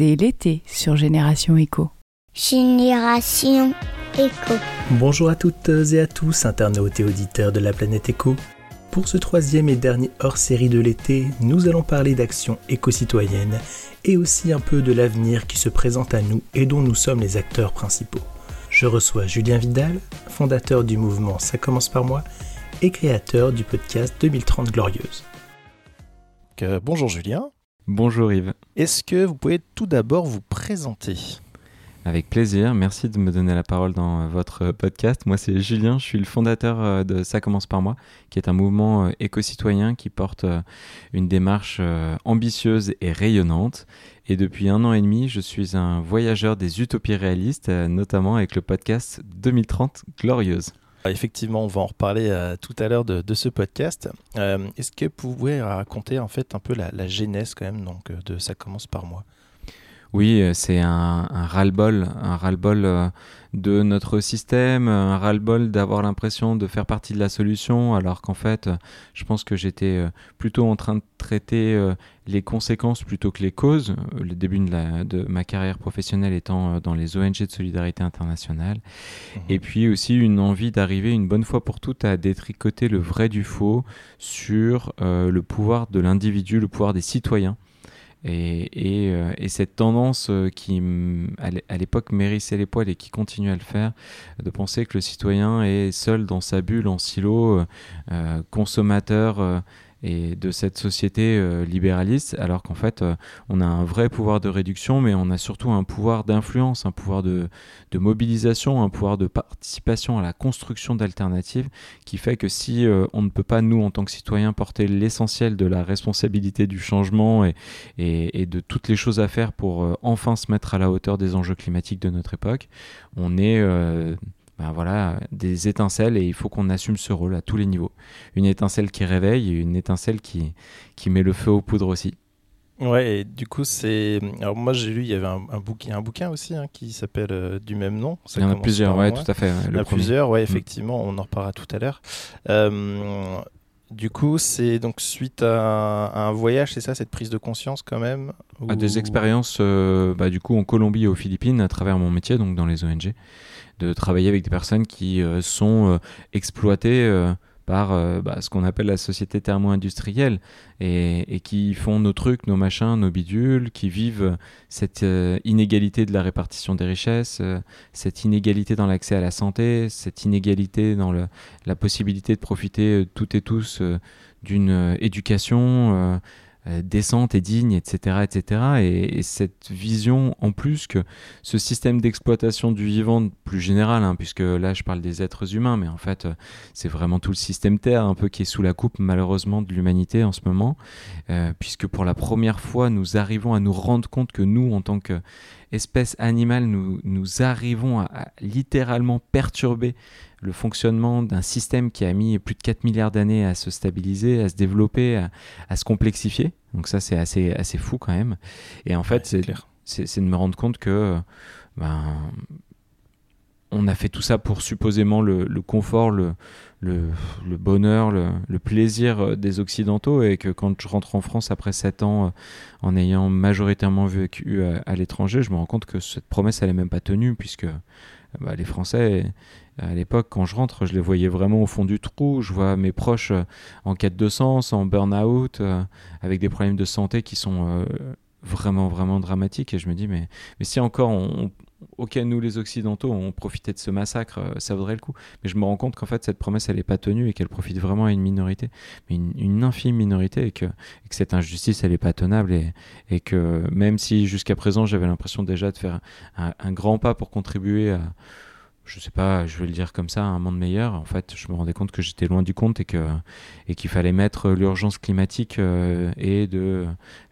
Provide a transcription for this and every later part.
C'est l'été sur Génération Echo. Génération Echo. Bonjour à toutes et à tous, internautes et auditeurs de la planète Echo. Pour ce troisième et dernier hors-série de l'été, nous allons parler d'actions éco-citoyennes et aussi un peu de l'avenir qui se présente à nous et dont nous sommes les acteurs principaux. Je reçois Julien Vidal, fondateur du mouvement Ça commence par moi et créateur du podcast 2030 Glorieuse. bonjour Julien. Bonjour Yves. Est-ce que vous pouvez tout d'abord vous présenter? Avec plaisir, merci de me donner la parole dans votre podcast. Moi c'est Julien, je suis le fondateur euh, de Ça commence par moi, qui est un mouvement euh, éco-citoyen qui porte euh, une démarche ambitieuse et rayonnante. Et depuis un an et demi, je suis un voyageur des utopies réalistes, notamment avec le podcast 2030 Glorieuse. Effectivement, on va en reparler tout à l'heure de, ce podcast. Est-ce que vous pouvez raconter en fait un peu la, la genèse quand même donc, de Ça commence par moi? Oui, euh, c'est un, un ras-le-bol, un ras-le-bol euh, de notre système, un ras-le-bol d'avoir l'impression de faire partie de la solution, alors qu'en fait, je pense que j'étais euh, plutôt en train de traiter les conséquences plutôt que les causes. Le début de, la, de ma carrière professionnelle étant dans les ONG de solidarité internationale. Mmh. Et puis aussi une envie d'arriver une bonne fois pour toutes à détricoter le vrai du faux sur le pouvoir de l'individu, le pouvoir des citoyens euh, et, cette tendance euh, qui, à l'époque, mérissait les poils et qui continue à le faire, de penser que le citoyen est seul dans sa bulle, en silo, euh, consommateur et de cette société euh, libéraliste, alors qu'en fait, euh, on a un vrai pouvoir de réduction, mais on a surtout un pouvoir d'influence, un pouvoir de, mobilisation, un pouvoir de participation à la construction d'alternatives, qui fait que si euh, on ne peut pas, nous, en tant que citoyens, porter l'essentiel de la responsabilité du changement et, de toutes les choses à faire pour enfin se mettre à la hauteur des enjeux climatiques de notre époque, on est ben voilà, des étincelles et il faut qu'on assume ce rôle à tous les niveaux. Une étincelle qui réveille et une étincelle qui, qui met le feu aux poudres aussi. Ouais, et du coup, c'est. Alors, moi, j'ai lu, il y avait un, un, bouquin, un bouquin aussi hein, qui s'appelle euh, du même nom. il y en a plusieurs, ouais, tout à fait. il y en a plusieurs, ouais, mm. effectivement, on en reparlera tout à l'heure. Euh, du coup, c'est donc suite à, un voyage, c'est ça, cette prise de conscience quand même à Des expériences, euh, bah, du coup, en Colombie et aux Philippines, à travers mon métier, donc dans les ONG de travailler avec des personnes qui euh, sont euh, exploitées euh, par bah, ce qu'on appelle la société thermo-industrielle et, qui font nos trucs, nos machins, nos bidules, qui vivent cette inégalité de la répartition des richesses, cette inégalité dans l'accès à la santé, cette inégalité dans la possibilité de profiter toutes et tous d'une éducation euh, décente et digne, etc. etc. Et, cette vision, en plus que ce système d'exploitation du vivant plus général, hein, puisque là je parle des êtres humains, mais en fait euh, c'est vraiment tout le système Terre un peu qui est sous la coupe malheureusement de l'humanité en ce moment, euh, puisque pour la première fois nous arrivons à nous rendre compte que nous, en tant qu'espèce animale, nous, nous arrivons à littéralement perturber le fonctionnement d'un système qui a mis plus de 4 milliards d'années à se stabiliser, à se développer, à, se complexifier. Donc ça, c'est assez, assez fou quand même. Et en fait, c'est de me rendre compte que ben, on a fait tout ça pour supposément le, confort, le, bonheur, le, plaisir des Occidentaux et que quand je rentre en France après 7 ans euh, en ayant majoritairement vécu à, à l'étranger, je me rends compte que cette promesse, elle n'est même pas tenue puisque bah, les Français, à l'époque, quand je rentre, je les voyais vraiment au fond du trou. Je vois mes proches euh, en quête de sens, en burn-out, euh, avec des problèmes de santé qui sont euh, vraiment, vraiment dramatiques. Et je me dis, mais, mais si encore on, ok, nous les Occidentaux, on profitait de ce massacre, ça vaudrait le coup. Mais je me rends compte qu'en fait, cette promesse, elle n'est pas tenue et qu'elle profite vraiment à une minorité, mais une, infime minorité, et que, cette injustice, elle n'est pas tenable. Et, que même si jusqu'à présent, j'avais l'impression déjà de faire un, grand pas pour contribuer à je sais pas, je vais le dire comme ça, un monde meilleur. En fait, je me rendais compte que j'étais loin du compte et que et qu'il fallait mettre l'urgence climatique euh, et de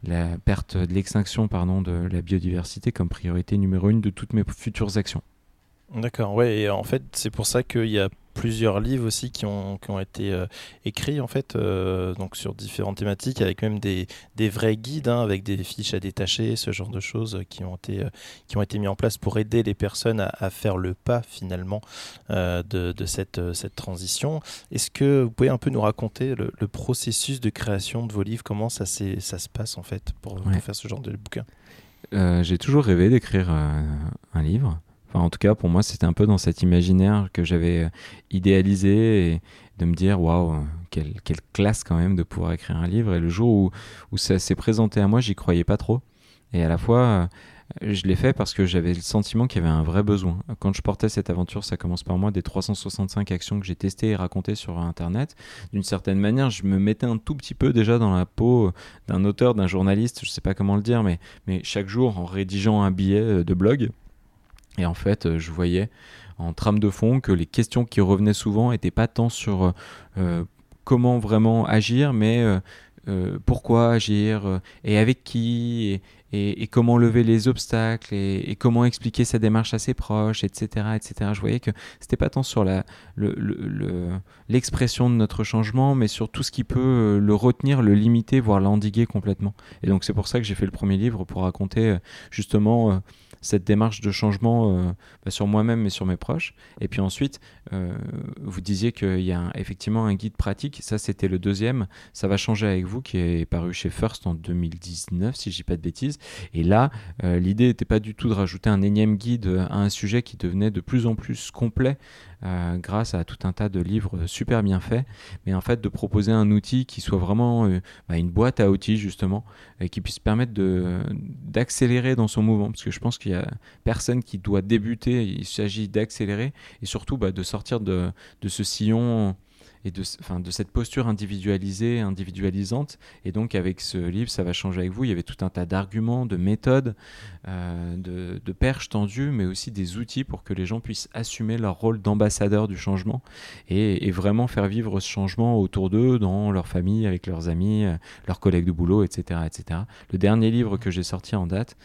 la perte de l'extinction, pardon, de la biodiversité comme priorité numéro une de toutes mes futures actions. D'accord, ouais, et en fait, c'est pour ça qu'il y a plusieurs livres aussi qui ont, qui ont été euh, écrits en fait euh, donc sur différentes thématiques avec même des, des vrais guides hein, avec des fiches à détacher ce genre de choses qui ont été euh, qui ont été mis en place pour aider les personnes à, faire le pas finalement de, de, cette, cette transition. Est-ce que vous pouvez un peu nous raconter le, processus de création de vos livres? Comment ça, ça se passe en fait pour, pour faire ce genre de bouquin? Euh, j'ai toujours rêvé d'écrire euh, un livre. En tout cas, pour moi, c'était un peu dans cet imaginaire que j'avais euh, idéalisé et de me dire, waouh, quelle, classe quand même de pouvoir écrire un livre. Et le jour où, ça s'est présenté à moi, j'y croyais pas trop. Et à la fois, je l'ai fait parce que j'avais le sentiment qu'il y avait un vrai besoin. Quand je portais cette aventure, ça commence par moi, des 365 actions que j'ai testées et racontées sur Internet. D'une certaine manière, je me mettais un tout petit peu déjà dans la peau d'un auteur, d'un journaliste, je sais pas comment le dire, mais, mais chaque jour en rédigeant un billet euh, de blog. Et en fait, euh, je voyais en trame de fond que les questions qui revenaient souvent n'étaient pas tant sur euh, comment vraiment agir, mais euh, pourquoi agir et avec qui et, comment lever les obstacles et, comment expliquer sa démarche à ses proches, etc. etc. Je voyais que c'était pas tant sur l'expression le, de notre changement, mais sur tout ce qui peut euh, le retenir, le limiter, voire l'endiguer complètement. Et donc c'est pour ça que j'ai fait le premier livre pour raconter euh, justement euh, cette démarche de changement bah, sur moi-même et sur mes proches. Et puis ensuite, vous disiez qu'il y a effectivement un guide pratique. Ça, c'était le deuxième. Ça va changer avec vous, qui est paru chez First en 2019, si je dis pas de bêtises. Et là, euh, l'idée n'était pas du tout de rajouter un énième guide à un sujet qui devenait de plus en plus complet euh, grâce à tout un tas de livres super bien faits, mais en fait de proposer un outil qui soit vraiment euh, bah, une boîte à outils justement, et qui puisse permettre d'accélérer dans son mouvement, parce que je pense qu'il y a personne qui doit débuter, il s'agit d'accélérer et surtout bah, de sortir de ce sillon et de, enfin, de cette posture individualisée, individualisante. Et donc, avec ce livre, ça va changer avec vous. Il y avait tout un tas d'arguments, de méthodes, euh, de, perches tendues, mais aussi des outils pour que les gens puissent assumer leur rôle d'ambassadeur du changement et, vraiment faire vivre ce changement autour d'eux, dans leur famille, avec leurs amis, euh, leurs collègues de boulot, etc. etc. Le dernier livre que j'ai sorti en date,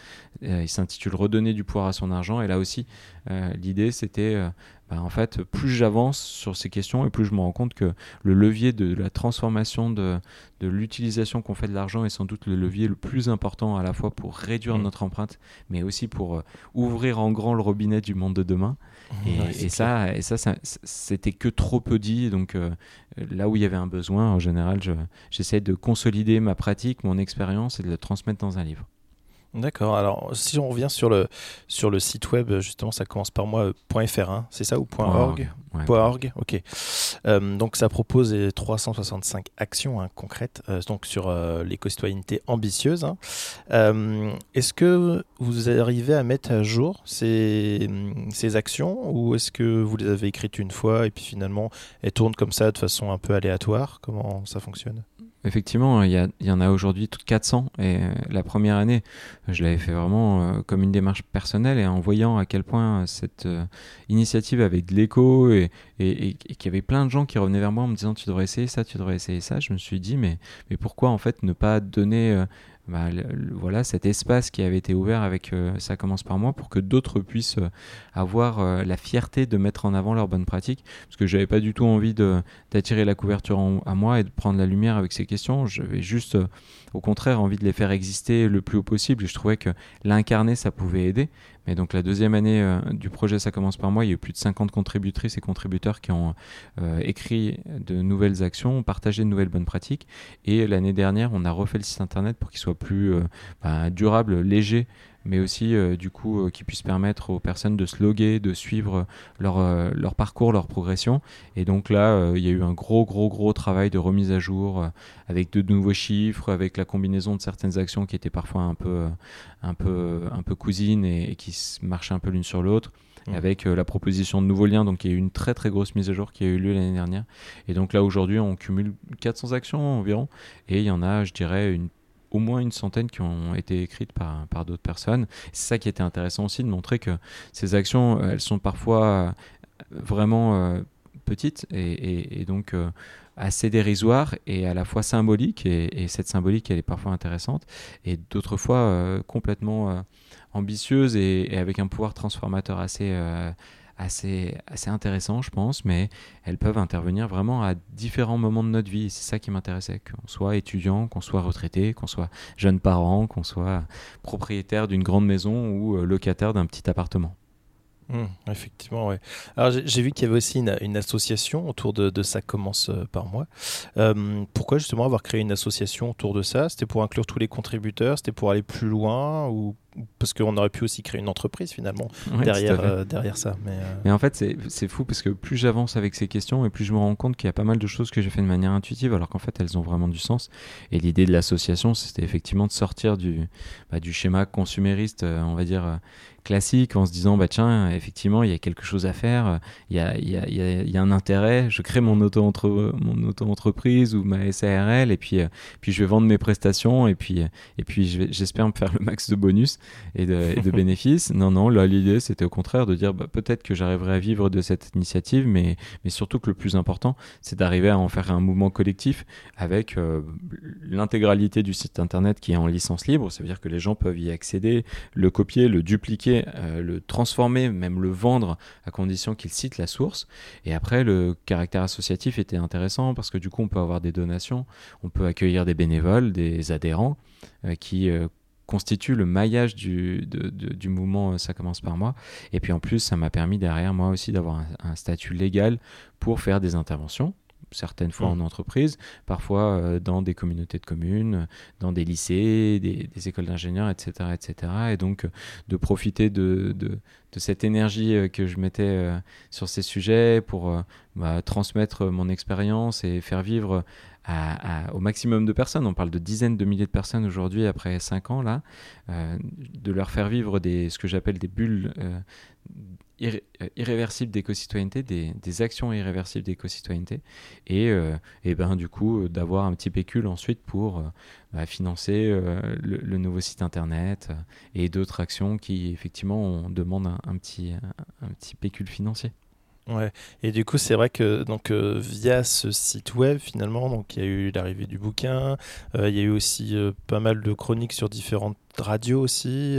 euh, il s'intitule Redonner du pouvoir à son argent. Et là aussi, l'idée, c'était bah, en fait, plus j'avance sur ces questions et plus je me rends compte que le levier de la transformation de, de l'utilisation qu'on fait de l'argent est sans doute le levier le plus important à la fois pour réduire mmh. notre empreinte, mais aussi pour euh, ouvrir en grand le robinet du monde de demain. Et, ça, et ça, c'était que trop peu dit. Donc euh, là où il y avait un besoin, en général, j'essaie de consolider ma pratique, mon expérience et de le transmettre dans un livre. D'accord. Alors, si on revient sur le, sur le site web, justement, ça commence par moi, .fr, hein, c'est ça, ou .org .org, ok. Euh, donc, ça propose 365 actions hein, concrètes euh, donc sur euh, l'éco-citoyenneté ambitieuse. Hein. est-ce que vous arrivez à mettre à jour ces, ces actions ou est-ce que vous les avez écrites une fois et puis finalement elles tournent comme ça de façon un peu aléatoire? Comment ça fonctionne? Effectivement, il y, en a aujourd'hui toutes 400 et euh, la première année, je l'avais fait vraiment euh, comme une démarche personnelle et en voyant à quel point cette euh, initiative avait de l'écho et, et, qu'il y avait plein de gens qui revenaient vers moi en me disant tu devrais essayer ça, tu devrais essayer ça, je me suis dit mais pourquoi en fait ne pas donner bah, voilà cet espace qui avait été ouvert avec euh, ça commence par moi pour que d'autres puissent euh, avoir euh, la fierté de mettre en avant leurs bonnes pratiques. Parce que j'avais pas du tout envie d'attirer la couverture à moi et de prendre la lumière avec ces questions. J'avais juste au contraire envie de les faire exister le plus haut possible. Je trouvais que l'incarner ça pouvait aider mais donc la deuxième année euh, du projet Ça commence par moi, il y a eu plus de 50 contributrices et contributeurs qui ont euh, écrit de nouvelles actions, partagé de nouvelles bonnes pratiques. Et l'année dernière, on a refait le site internet pour qu'il soit plus euh, bah, durable, léger mais aussi euh, du coup euh, qui puisse permettre aux personnes de se loguer, de suivre leur, euh, leur parcours, leur progression. Et donc là, il y a eu un gros, gros, gros travail de remise à jour avec de nouveaux chiffres, avec la combinaison de certaines actions qui étaient parfois un peu, un peu, un peu cousines et, qui marchaient un peu l'une sur l'autre avec la proposition de nouveaux liens. Donc il y a eu une très très grosse mise à jour qui a eu lieu l'année dernière. Et donc là aujourd'hui on cumule 400 actions environ et il y en a je dirais une au moins une centaine qui ont été écrites par, par d'autres personnes. C'est ça qui était intéressant aussi de montrer que ces actions, euh, elles sont parfois euh, vraiment euh, petites et, donc assez dérisoires et à la fois symboliques. Et, cette symbolique, elle est parfois intéressante et d'autres fois complètement ambitieuse et, avec un pouvoir transformateur assez assez, assez intéressant, je pense, mais elles peuvent intervenir vraiment à différents moments de notre vie. C'est ça qui m'intéressait, qu'on soit étudiant, qu'on soit retraité, qu'on soit jeune parent, qu'on soit propriétaire d'une grande maison ou euh, locataire d'un petit appartement. Mmh, effectivement, ouais. Alors j'ai vu qu'il y avait aussi une, association autour de, ça commence euh, par moi. Euh, pourquoi justement avoir créé une association autour de ça? C'était pour inclure tous les contributeurs? C'était pour aller plus loin ou parce qu'on aurait pu aussi créer une entreprise finalement Ouais, derrière, euh, derrière ça. Mais, euh, Mais en fait, c'est fou parce que plus j'avance avec ces questions et plus je me rends compte qu'il y a pas mal de choses que j'ai fait de manière intuitive alors qu'en fait elles ont vraiment du sens. Et l'idée de l'association, c'était effectivement de sortir du, bah, du schéma consumériste, euh, on va dire, classique en se disant, bah tiens, effectivement, il y a quelque chose à faire, il y a, il y a- il y a- il y a un intérêt, je crée mon auto-entre- mon auto-entreprise ou ma SARL et puis, euh, puis je vais vendre mes prestations et puis, et puis j'espère me faire le max de bonus et de, et de bénéfices. Non, non, là, l'idée, c'était au contraire de dire bah, peut-être que j'arriverai à vivre de cette initiative, mais, mais surtout que le plus important, c'est d'arriver à en faire un mouvement collectif avec euh, l'intégralité du site internet qui est en licence libre. Ça veut dire que les gens peuvent y accéder, le copier, le dupliquer, euh, le transformer, même le vendre à condition qu'ils citent la source. Et après, le caractère associatif était intéressant parce que du coup, on peut avoir des donations, on peut accueillir des bénévoles, des adhérents euh, qui constituent le maillage du, de- de- du mouvement euh, Ça commence par moi. Et puis en plus, ça m'a permis derrière moi aussi d'avoir un, un statut légal pour faire des interventions certaines fois Mhm. en entreprise, parfois euh, dans des communautés de communes, dans des lycées, des, des écoles d'ingénieurs, etc., etc. Et donc euh, de profiter de, de, de cette énergie euh, que je mettais sur ces sujets pour bah, transmettre mon expérience et faire vivre au maximum de personnes. On parle de dizaines de milliers de personnes aujourd'hui après 5 ans là, euh, de leur faire vivre des, ce que j'appelle des bulles euh, irré- euh, irréversibles d'éco-citoyenneté, des, actions irréversibles d'éco-citoyenneté, et, euh, et ben du coup d'avoir un petit pécule ensuite pour bah, financer le, nouveau site internet et d'autres actions qui effectivement on demande un, petit, un petit pécule financier. Ouais, et du coup, c'est vrai que donc euh, via ce site web, finalement, donc il y a eu l'arrivée du bouquin, euh, il y a eu aussi euh, pas mal de chroniques sur différentes radios aussi,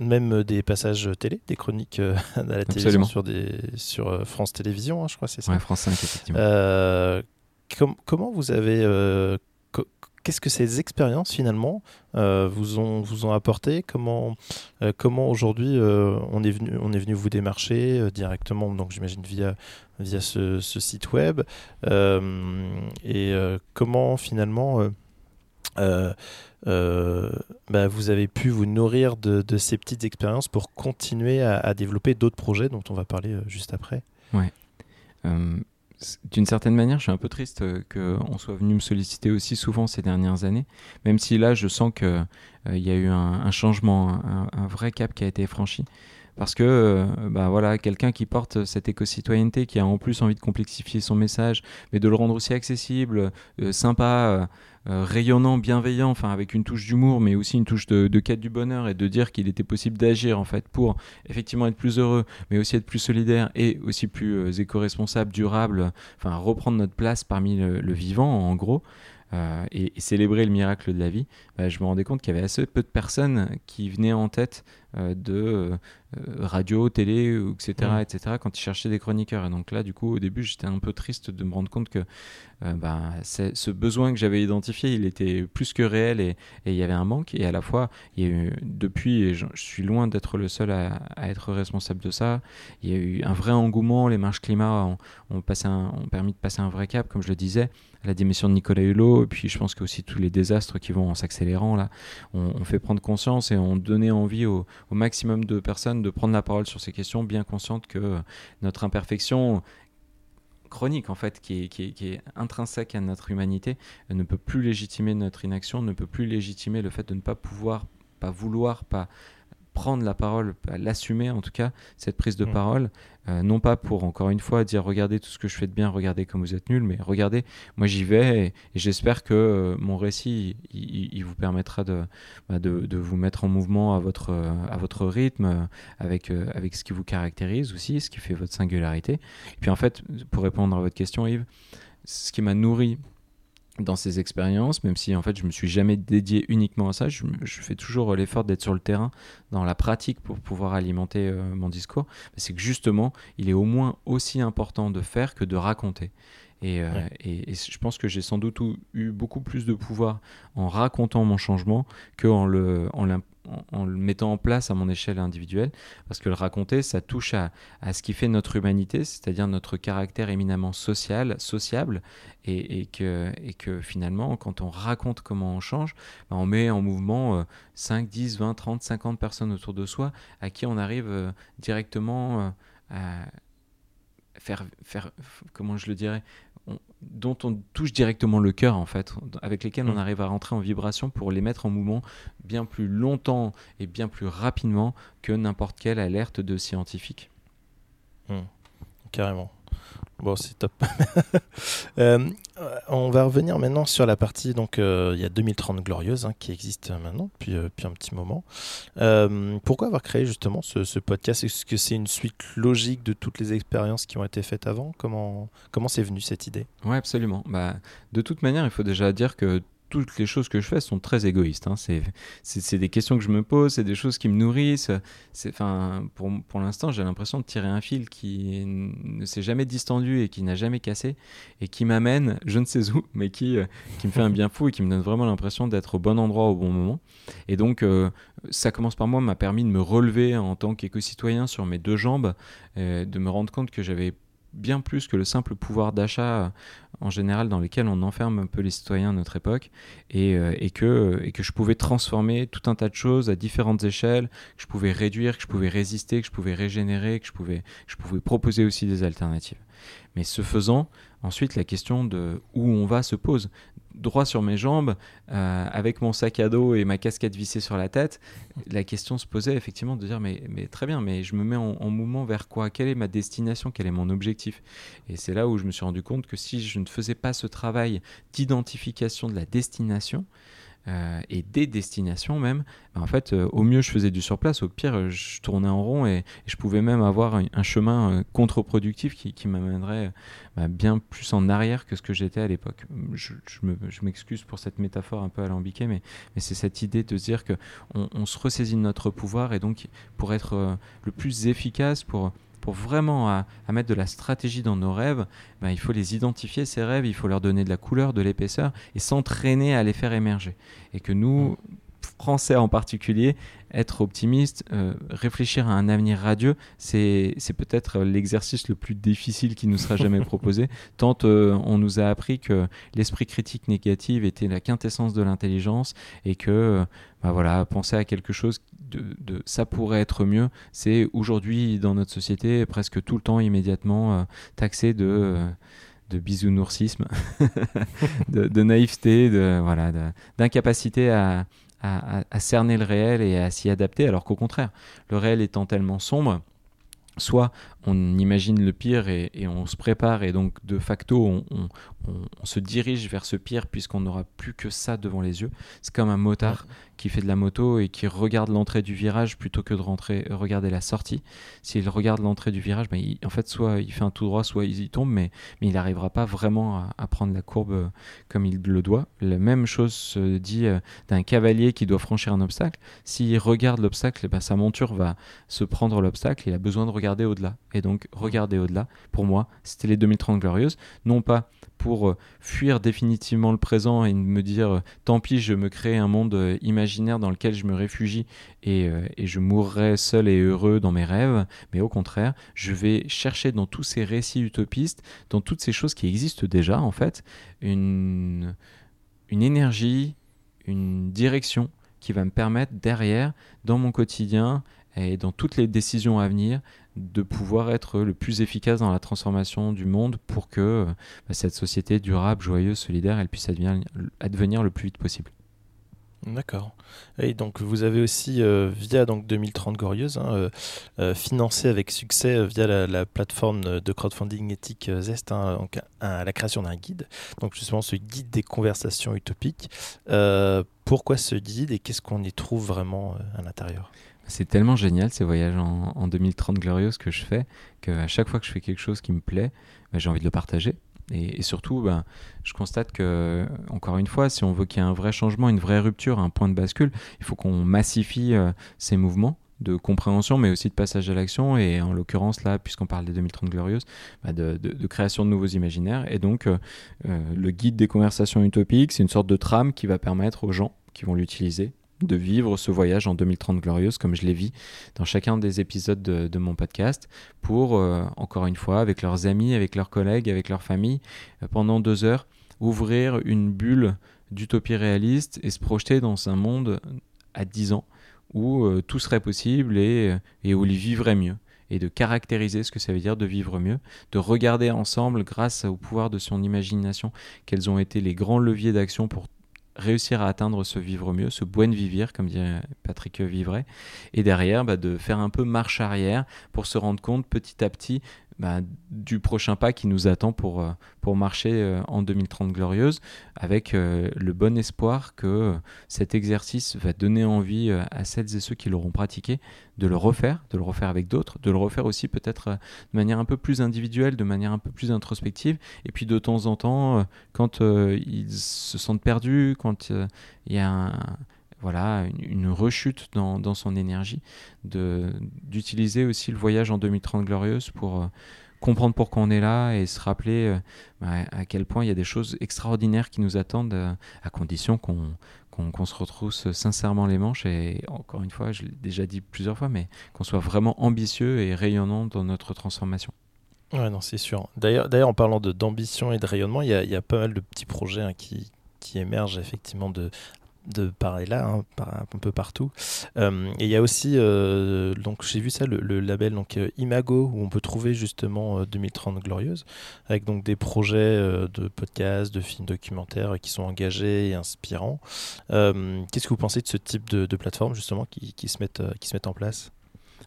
même des passages télé, des chroniques à la télévision Absolument. sur des sur France Télévisions, hein, je crois, c'est ça. Ouais, France 5 effectivement. Com- comment vous avez Qu'est-ce que ces expériences finalement euh, vous ont vous ont apporté? Comment euh, comment aujourd'hui euh, on est venu on est venu vous démarcher directement donc j'imagine via via ce, site web et comment finalement bah, vous avez pu vous nourrir de, ces petites expériences pour continuer à, à développer d'autres projets dont on va parler juste après? C- D'une certaine manière, je suis un peu triste euh, qu'on soit venu me solliciter aussi souvent ces dernières années, même si là, je sens qu'il y a eu un, changement, un, vrai cap qui a été franchi. Parce que euh, bah voilà, quelqu'un qui porte cette éco-citoyenneté, qui a en plus envie de complexifier son message, mais de le rendre aussi accessible, euh, sympa, euh, rayonnant, bienveillant, enfin avec une touche d'humour, mais aussi une touche de, de quête du bonheur et de dire qu'il était possible d'agir en fait pour effectivement être plus heureux, mais aussi être plus solidaire et aussi plus euh, éco-responsable, durable, enfin reprendre notre place parmi le, vivant en gros. euh, et, célébrer le miracle de la vie, bah, je me rendais compte qu'il y avait assez peu de personnes qui venaient en tête de euh, euh, radio, télé, ou etc., Mm. etc., quand ils cherchaient des chroniqueurs. Et donc là, du coup, au début, j'étais un peu triste de me rendre compte que euh, bah, ce besoin que j'avais identifié, il était plus que réel et, et il y avait un manque. Et à la fois, il y a eu, depuis, et je, je suis loin d'être le seul à, à être responsable de ça, il y a eu un vrai engouement. Les marches climat ont, ont passé un- ont permis de passer un vrai cap, comme je le disais, la démission de Nicolas Hulot. Et puis, je pense que aussi tous les désastres qui vont en s'accélérant, là, on, fait prendre conscience et on donnait envie au, au maximum de personnes de prendre la parole sur ces questions, bien conscientes que euh, notre imperfection chronique en fait qui est, qui est- qui est intrinsèque à notre humanité euh, ne peut plus légitimer notre inaction, ne peut plus légitimer le fait de ne pas pouvoir, pas vouloir, pas prendre la parole, l'assumer en tout cas, cette prise de Mm. parole, euh, non pas pour encore une fois dire regardez tout ce que je fais de bien, regardez comme vous êtes nuls, mais regardez, moi j'y vais et, et j'espère que euh, mon récit il, il- il vous permettra de, bah, de, de vous mettre en mouvement à votre, à votre rythme, euh, avec, euh, avec ce qui vous caractérise aussi, ce qui fait votre singularité. Et puis en fait, pour répondre à votre question Yves, ce qui m'a nourri dans ces expériences, même si en fait je me suis jamais dédié uniquement à ça, je, fais toujours l'effort d'être sur le terrain, dans la pratique pour pouvoir alimenter euh, mon discours, c'est que justement, il est au moins aussi important de faire que de raconter. Et, euh, Ouais. et- et je pense que j'ai sans doute eu- beaucoup plus de pouvoir en racontant mon changement qu'en le, en l'im- en, le mettant en place à mon échelle individuelle, parce que le raconter, ça touche à, ce qui fait notre humanité, c'est-à-dire notre caractère éminemment social, sociable, et, que, et que finalement, quand on raconte comment on change, ben, on met en mouvement 5, 10, 20, 30, 50 personnes autour de soi à qui on arrive euh, directement euh, à faire, faire, comment je le dirais, dont on touche directement le cœur en fait, avec lesquels on mm. arrive à rentrer en vibration pour les mettre en mouvement bien plus longtemps et bien plus rapidement que n'importe quelle alerte de scientifique. Mm. Carrément. Bon, c'est top. Euh, on va revenir maintenant sur la partie, donc euh, il y a 2030 Glorieuse hein, qui existe maintenant depuis, euh, un petit moment. pourquoi avoir créé justement ce, podcast? Est-ce que c'est une suite logique de toutes les expériences qui ont été faites avant? Comment comment c'est venu cette idée? Oui, absolument. Bah, de toute manière, il faut déjà dire que toutes les choses que je fais sont très égoïstes. Hein. C'est des questions que je me pose, c'est des choses qui me nourrissent. Enfin, pour, pour l'instant, j'ai l'impression de tirer un fil qui ne s'est jamais distendu et qui n'a jamais cassé et qui m'amène, je ne sais où, mais qui, euh, me fait un bien fou et qui me donne vraiment l'impression d'être au bon endroit au bon moment. Et donc, euh, ça commence par moi, m'a permis de me relever en tant qu'éco-citoyen sur mes deux jambes, euh, de me rendre compte que j'avais bien plus que le simple pouvoir d'achat euh, en général dans lequel on enferme un peu les citoyens de notre époque et, euh, et, que, je pouvais transformer tout un tas de choses à différentes échelles, que je pouvais réduire, que je pouvais résister, que je pouvais régénérer, que je pouvais proposer aussi des alternatives. Mais ce faisant, ensuite la question de où on va se pose droit sur mes jambes, euh, avec mon sac à dos et ma casquette vissée sur la tête, la question se posait effectivement de dire mais, mais très bien, mais je me mets en, en, mouvement vers quoi? Quelle est ma destination? Quel est mon objectif? Et c'est là où je me suis rendu compte que si je ne faisais pas ce travail d'identification de la destination, euh, et des destinations même, bah, en fait, euh, au mieux je faisais du surplace, au pire je tournais en rond et, je pouvais même avoir un, chemin euh, contre-productif qui, m'amènerait bah, bien plus en arrière que ce que j'étais à l'époque. Je, m'excuse pour cette métaphore un peu alambiquée, mais, mais c'est cette idée de dire que on, se ressaisit de notre pouvoir et donc pour être le plus efficace, pour pour vraiment à, mettre de la stratégie dans nos rêves, ben, il faut les identifier, ces rêves, il faut leur donner de la couleur, de l'épaisseur et s'entraîner à les faire émerger. Et que nous, Français en particulier, être optimiste, euh, réfléchir à un avenir radieux, c'est peut-être l'exercice le plus difficile qui nous sera jamais proposé, tant euh, on nous a appris que l'esprit critique négatif était la quintessence de l'intelligence et que euh, bah voilà, penser à quelque chose de, ça pourrait être mieux, c'est aujourd'hui dans notre société presque tout le temps immédiatement taxé de de bisounoursisme, de, de, naïveté, de voilà, d'incapacité à, à, cerner le réel et à s'y adapter, alors qu'au contraire, le réel étant tellement sombre, soit on imagine le pire et, on se prépare et donc de facto on, se dirige vers ce pire puisqu'on n'aura plus que ça devant les yeux. C'est comme un motard qui fait de la moto et qui regarde l'entrée du virage plutôt que de rentrer, regarder la sortie. S'il regarde l'entrée du virage, ben, en fait soit il fait un tout droit, soit il y tombe, mais, mais il n'arrivera pas vraiment à, prendre la courbe euh, comme il le doit. La même chose se dit euh, d'un cavalier qui doit franchir un obstacle. S'il regarde l'obstacle, ben, sa monture va se prendre l'obstacle, il a besoin de regarder au-delà et donc regarder au-delà. Pour moi, c'était les 2030 glorieuses, non pas pour euh, fuir définitivement le présent et me dire euh, tant pis, je me crée un monde euh, imaginaire dans lequel je me réfugie et, je mourrai seul et heureux dans mes rêves, mais au contraire, je vais chercher dans tous ces récits utopistes, dans toutes ces choses qui existent déjà en fait, une, une énergie, une direction qui va me permettre derrière, dans mon quotidien et dans toutes les décisions à venir, de pouvoir être le plus efficace dans la transformation du monde pour que bah, cette société durable, joyeuse, solidaire, elle puisse advenir, le plus vite possible. D'accord. Et donc vous avez aussi, euh, via donc 2030 Glorieuse, hein, euh, euh, financé avec succès via la, plateforme de crowdfunding éthique Zest, hein, la création d'un guide. Donc justement ce guide des conversations utopiques. pourquoi ce guide et qu'est-ce qu'on y trouve vraiment à l'intérieur? C'est tellement génial ces voyages en, 2030 glorieuses que je fais qu'à chaque fois que je fais quelque chose qui me plaît, bah, j'ai envie de le partager. Et, surtout, bah, je constate que, encore une fois, si on veut qu'il y ait un vrai changement, une vraie rupture, un point de bascule, il faut qu'on massifie euh, ces mouvements de compréhension, mais aussi de passage à l'action, et en l'occurrence là, puisqu'on parle des 2030 glorieuses, bah, de, création de nouveaux imaginaires. Et donc, euh, euh, le guide des conversations utopiques, c'est une sorte de trame qui va permettre aux gens qui vont l'utiliser de vivre ce voyage en 2030 glorieuse comme je l'ai vu dans chacun des épisodes de, mon podcast pour, euh, encore une fois, avec leurs amis, avec leurs collègues, avec leur famille, euh, pendant deux heures, ouvrir une bulle d'utopie réaliste et se projeter dans un monde à 10 ans où euh, tout serait possible et, et où ils vivraient mieux. Et de caractériser ce que ça veut dire de vivre mieux, de regarder ensemble, grâce au pouvoir de son imagination, quels ont été les grands leviers d'action pour réussir à atteindre ce vivre mieux, ce buen vivir, comme dirait Patrick Vivray, et derrière bah, de faire un peu marche arrière pour se rendre compte petit à petit bah, du prochain pas qui nous attend pour, euh, pour marcher euh, en 2030 glorieuse, avec euh, le bon espoir que cet exercice va donner envie à celles et ceux qui l'auront pratiqué de le refaire, de le refaire avec d'autres, de le refaire aussi peut-être de manière un peu plus individuelle, de manière un peu plus introspective, et puis de temps en temps, quand ils se sentent perdus, quand il y a un voilà, une, rechute dans, son énergie, d'utiliser aussi le voyage en 2030 glorieuse pour euh, comprendre pourquoi on est là et se rappeler euh, bah, à quel point il y a des choses extraordinaires qui nous attendent, euh, à condition qu'on se retrousse sincèrement les manches et encore une fois, je l'ai déjà dit plusieurs fois, mais qu'on soit vraiment ambitieux et rayonnant dans notre transformation. Ouais, non, c'est sûr. D'ailleurs, d'ailleurs, en parlant d'ambition et de rayonnement, il y, y, a pas mal de petits projets hein, qui, qui émergent effectivement de, de pareil là, hein, un peu partout. Euh, et il y a aussi, euh, donc j'ai vu ça, le, label donc euh, Imago où on peut trouver justement 2030 glorieuse, avec donc des projets de podcasts, de films documentaires qui sont engagés et inspirants. Qu'est-ce que vous pensez de ce type de, plateforme justement qui, se mettent, qui se en place?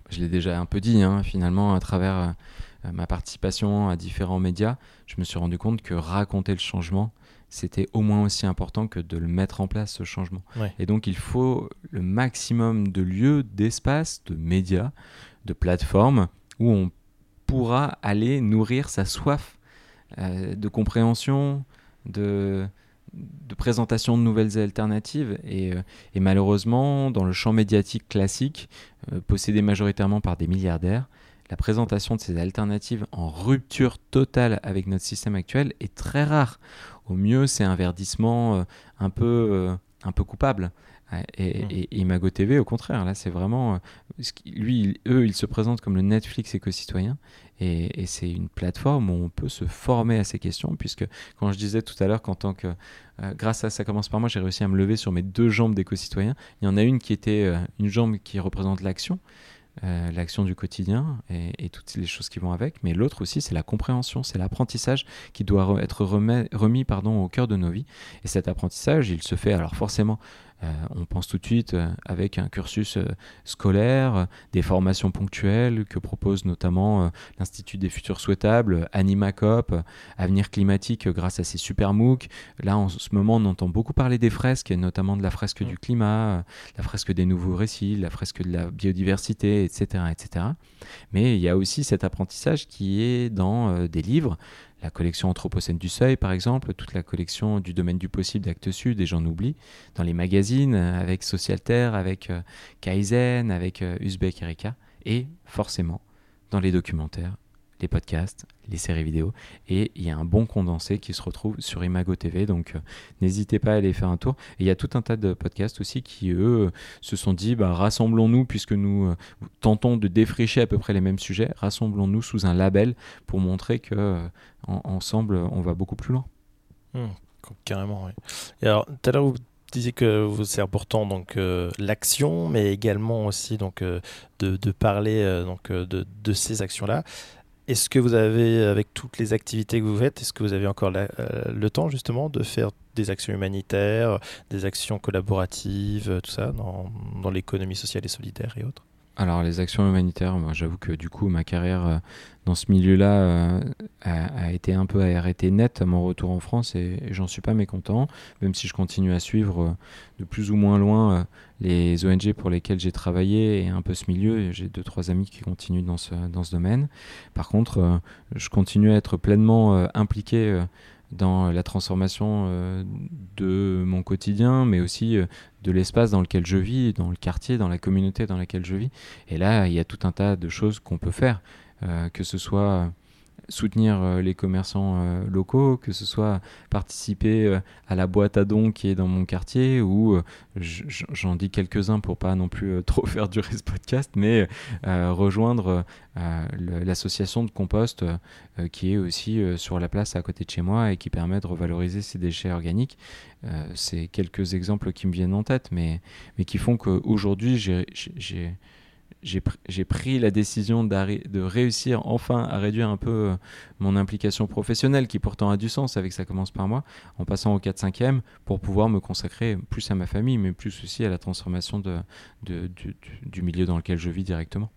Je l'ai déjà un peu dit, hein, finalement à travers ma participation à différents médias, je me suis rendu compte que raconter le changement c'était au moins aussi important que de le mettre en place, ce changement. Et donc il faut le maximum de lieux, d'espaces, de médias, de plateformes où on pourra aller nourrir sa soif euh, de compréhension, de, de présentation de nouvelles alternatives. Et, euh, malheureusement, dans le champ médiatique classique, euh, possédé majoritairement par des milliardaires, la présentation de ces alternatives en rupture totale avec notre système actuel est très rare. Au mieux, c'est un verdissement euh, un peu, euh, un peu coupable. Et, mmh. Imago TV, au contraire, là, c'est vraiment. Euh, lui, eux, ils se présentent comme le Netflix éco-citoyen. Et, c'est une plateforme où on peut se former à ces questions, puisque quand je disais tout à l'heure qu'en tant que. grâce à ça commence par moi, j'ai réussi à me lever sur mes deux jambes d'éco-citoyen. Il y en a une qui était une jambe qui représente l'action. Euh, l'action du quotidien et, toutes les choses qui vont avec, mais l'autre aussi, c'est la compréhension, c'est l'apprentissage qui doit être remis pardon, au cœur de nos vies. Et cet apprentissage, il se fait alors forcément on pense tout de suite euh, avec un cursus euh, scolaire, des formations ponctuelles que propose notamment l'Institut des futurs souhaitables, AnimaCop, Avenir climatique grâce à ses super MOOC. Là, en ce moment, on entend beaucoup parler des fresques, et notamment de la fresque du climat, la fresque des nouveaux récits, la fresque de la biodiversité, etc. etc. Mais il y a aussi cet apprentissage qui est dans des livres la collection Anthropocène du Seuil, par exemple, toute la collection du domaine du possible d'Actes Sud, et j'en oublie, dans les magazines, avec Socialter, avec euh, Kaizen, avec euh, Uzbek Erika, et forcément dans les documentaires les podcasts, les séries vidéo. Et il y a un bon condensé qui se retrouve sur Imago TV. Donc euh, n'hésitez pas à aller faire un tour. Et il y a tout un tas de podcasts aussi qui, eux, se sont dit bah, rassemblons-nous, puisque nous euh, tentons de défricher à peu près les mêmes sujets, rassemblons-nous sous un label pour montrer que euh, ensemble, on va beaucoup plus loin. Mmh, carrément, oui. Et alors, tout à l'heure, vous disiez que c'est important donc l'action, mais également aussi donc de, parler donc de, de ces actions-là. Est-ce que vous avez, avec toutes les activités que vous faites, est-ce que vous avez encore euh, le temps justement de faire des actions humanitaires, des actions collaboratives, euh, tout ça, dans, dans l'économie sociale et solidaire et autres? Alors les actions humanitaires, moi j'avoue que du coup ma carrière euh, dans ce milieu-là euh, a, été un peu arrêtée net à mon retour en France et, j'en suis pas mécontent, même si je continue à suivre euh, de plus ou moins loin les ONG pour lesquelles j'ai travaillé et un peu ce milieu. J'ai deux trois amis qui continuent dans ce, dans ce domaine. Par contre, je continue à être pleinement impliqué dans la transformation euh, de mon quotidien, mais aussi euh, de l'espace dans lequel je vis, dans le quartier, dans la communauté dans laquelle je vis. Et là, il y a tout un tas de choses qu'on peut faire, euh, que ce soit soutenir les commerçants locaux, que ce soit participer à la boîte à dons qui est dans mon quartier, ou j'en dis quelques-uns pour pas non plus trop faire durer ce podcast, mais rejoindre l'association de compost qui est aussi sur la place à côté de chez moi et qui permet de revaloriser ces déchets organiques. C'est quelques exemples qui me viennent en tête, mais, mais qui font qu'aujourd'hui, j'ai j'ai pris la décision de réussir enfin à réduire un peu euh, mon implication professionnelle, qui pourtant a du sens avec ça commence par moi, en passant au 4-5e, pour pouvoir me consacrer plus à ma famille, mais plus aussi à la transformation du, milieu dans lequel je vis directement.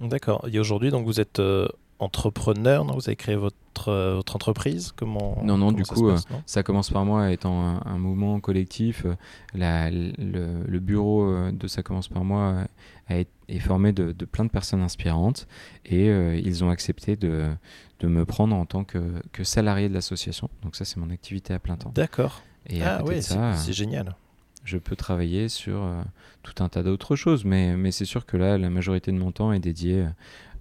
D'accord. Et aujourd'hui, donc vous êtes euh, entrepreneur, non Vous avez créé votre, euh, votre entreprise Comment Non, non, du coup, ça commence par moi étant un, mouvement collectif. La, le, bureau de Ça commence par moi est formé de, plein de personnes inspirantes et euh, ils ont accepté de, de, me prendre en tant que, que salarié de l'association. Donc ça, c'est mon activité à plein temps. D'accord. Et ah oui, c'est génial. Je peux travailler sur euh, tout un tas d'autres choses, mais, mais c'est sûr que là, la majorité de mon temps est dédié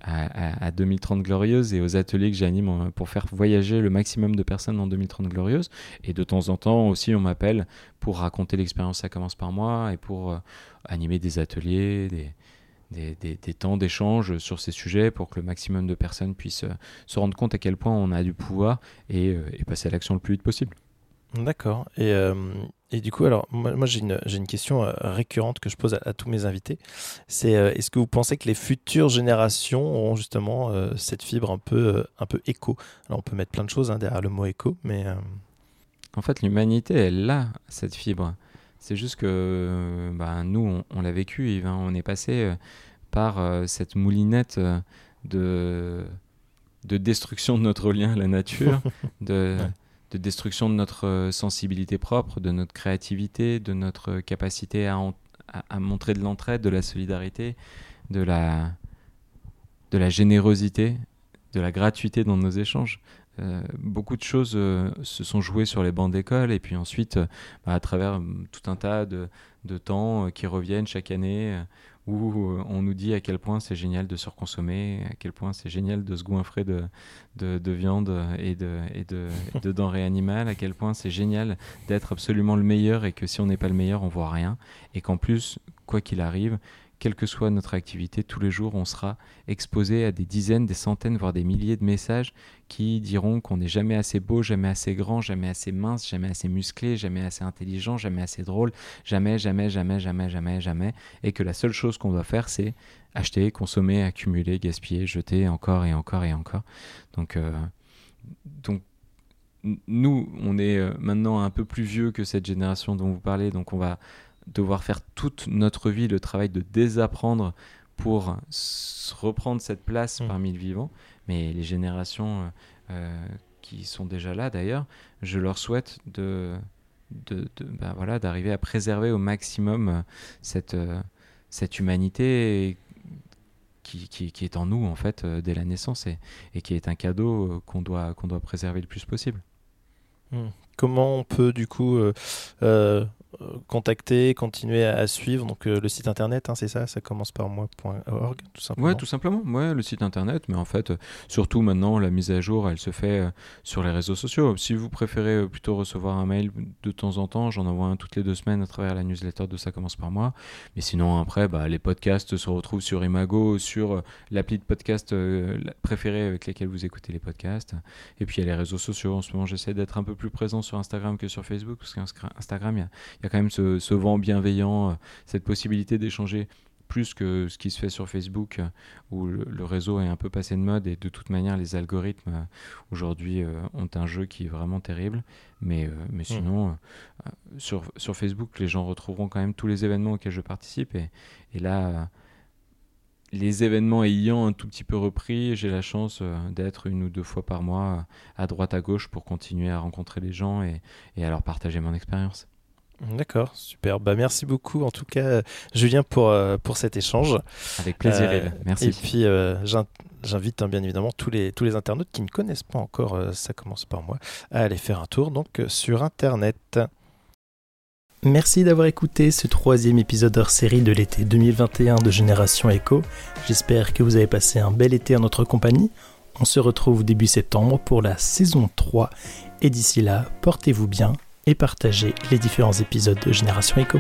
à, à, 2030 Glorieuse et aux ateliers que j'anime pour faire voyager le maximum de personnes en 2030 Glorieuse. Et de temps en temps aussi, on m'appelle pour raconter l'expérience Ça commence par moi et pour euh, animer des ateliers, des, temps d'échange sur ces sujets pour que le maximum de personnes puissent euh, se rendre compte à quel point on a du pouvoir et, euh, passer à l'action le plus vite possible. D'accord. Et, euh, et, du coup, alors moi, j'ai une, une, question récurrente que je pose à, tous mes invités. C'est est-ce que vous pensez que les futures générations auront justement cette fibre un peu, un peu éco Alors on peut mettre plein de choses hein, derrière le mot éco, mais... En fait, l'humanité, elle a cette fibre. C'est juste que bah, nous, on, l'a vécu, Yves, hein. on est passé euh, par euh, cette moulinette euh, de, de destruction de notre lien à la nature, de, de, destruction de notre sensibilité propre, de notre créativité, de notre capacité à, à, montrer de l'entraide, de la solidarité, de la, de la générosité, de la gratuité dans nos échanges. Euh, beaucoup de choses euh, se sont jouées sur les bancs d'école et puis ensuite euh, bah, à travers tout un tas de, de temps qui reviennent chaque année où on nous dit à quel point c'est génial de se reconsommer, à quel point c'est génial de se goinfrer de, de, de viande et, de, et, de, de denrées animales, à quel point c'est génial d'être absolument le meilleur et que si on n'est pas le meilleur, on voit rien. Et qu'en plus, quoi qu'il arrive, quelle que soit notre activité, tous les jours, on sera exposé à des dizaines, des centaines, voire des milliers de messages qui diront qu'on n'est jamais assez beau, jamais assez grand, jamais assez mince, jamais assez musclé, jamais assez intelligent, jamais assez drôle, jamais, jamais, jamais, jamais, jamais, jamais, et que la seule chose qu'on doit faire, c'est acheter, consommer, accumuler, gaspiller, jeter encore et encore et encore. Donc, euh, donc nous, on est euh, maintenant un peu plus vieux que cette génération dont vous parlez, donc on va devoir faire toute notre vie le travail de désapprendre pour reprendre cette place mm. parmi le vivant. Mais les générations euh, euh, qui sont déjà là, d'ailleurs, je leur souhaite de, de, bah voilà, d'arriver à préserver au maximum euh, cette, cette humanité qui, qui, est en nous, en fait, dès la naissance et, et qui est un cadeau qu'on doit, qu'on doit préserver le plus possible. Mm. Comment on peut, du coup, euh, contacter, continuer à, suivre. Donc euh, le site internet, hein, c'est ça, ça commence par moi.org, tout simplement. Ouais, tout simplement. Le site internet, mais en fait, euh, surtout maintenant, la mise à jour, elle se fait sur les réseaux sociaux. Si vous préférez plutôt recevoir un mail de temps en temps, j'en envoie un toutes les deux semaines à travers la newsletter de ça commence par moi. Mais sinon, après, bah, les podcasts se retrouvent sur Imago, sur l'appli de podcast préférée avec lesquels vous écoutez les podcasts. Et puis il y a les réseaux sociaux. En ce moment, j'essaie d'être un peu plus présent sur Instagram que sur Facebook, parce qu'Instagram, il y a il y a quand même ce, vent bienveillant, euh, cette possibilité d'échanger plus que ce qui se fait sur Facebook, euh, où le, réseau est un peu passé de mode et de toute manière les algorithmes euh, aujourd'hui ont un jeu qui est vraiment terrible. Mais, mais hmm. sinon, sur, sur Facebook, les gens retrouveront quand même tous les événements auxquels je participe. Et, et là, les événements ayant un tout petit peu repris, j'ai la chance d'être une ou deux fois par mois à droite à gauche pour continuer à rencontrer les gens et, et à leur partager mon expérience. D'accord, super. Bah, merci beaucoup en tout cas, Julien, pour, euh, pour cet échange. Avec plaisir, euh, merci. Et puis, euh, j'invite hein, bien évidemment tous les, tous les internautes qui ne connaissent pas encore Ça commence par moi à aller faire un tour donc, sur Internet. Merci d'avoir écouté ce troisième épisode hors série de l'été 2021 de Génération Echo. J'espère que vous avez passé un bel été en notre compagnie. on se retrouve début septembre pour la saison 3. Et d'ici là, portez-vous bien et partagez les différents épisodes de Génération Echo.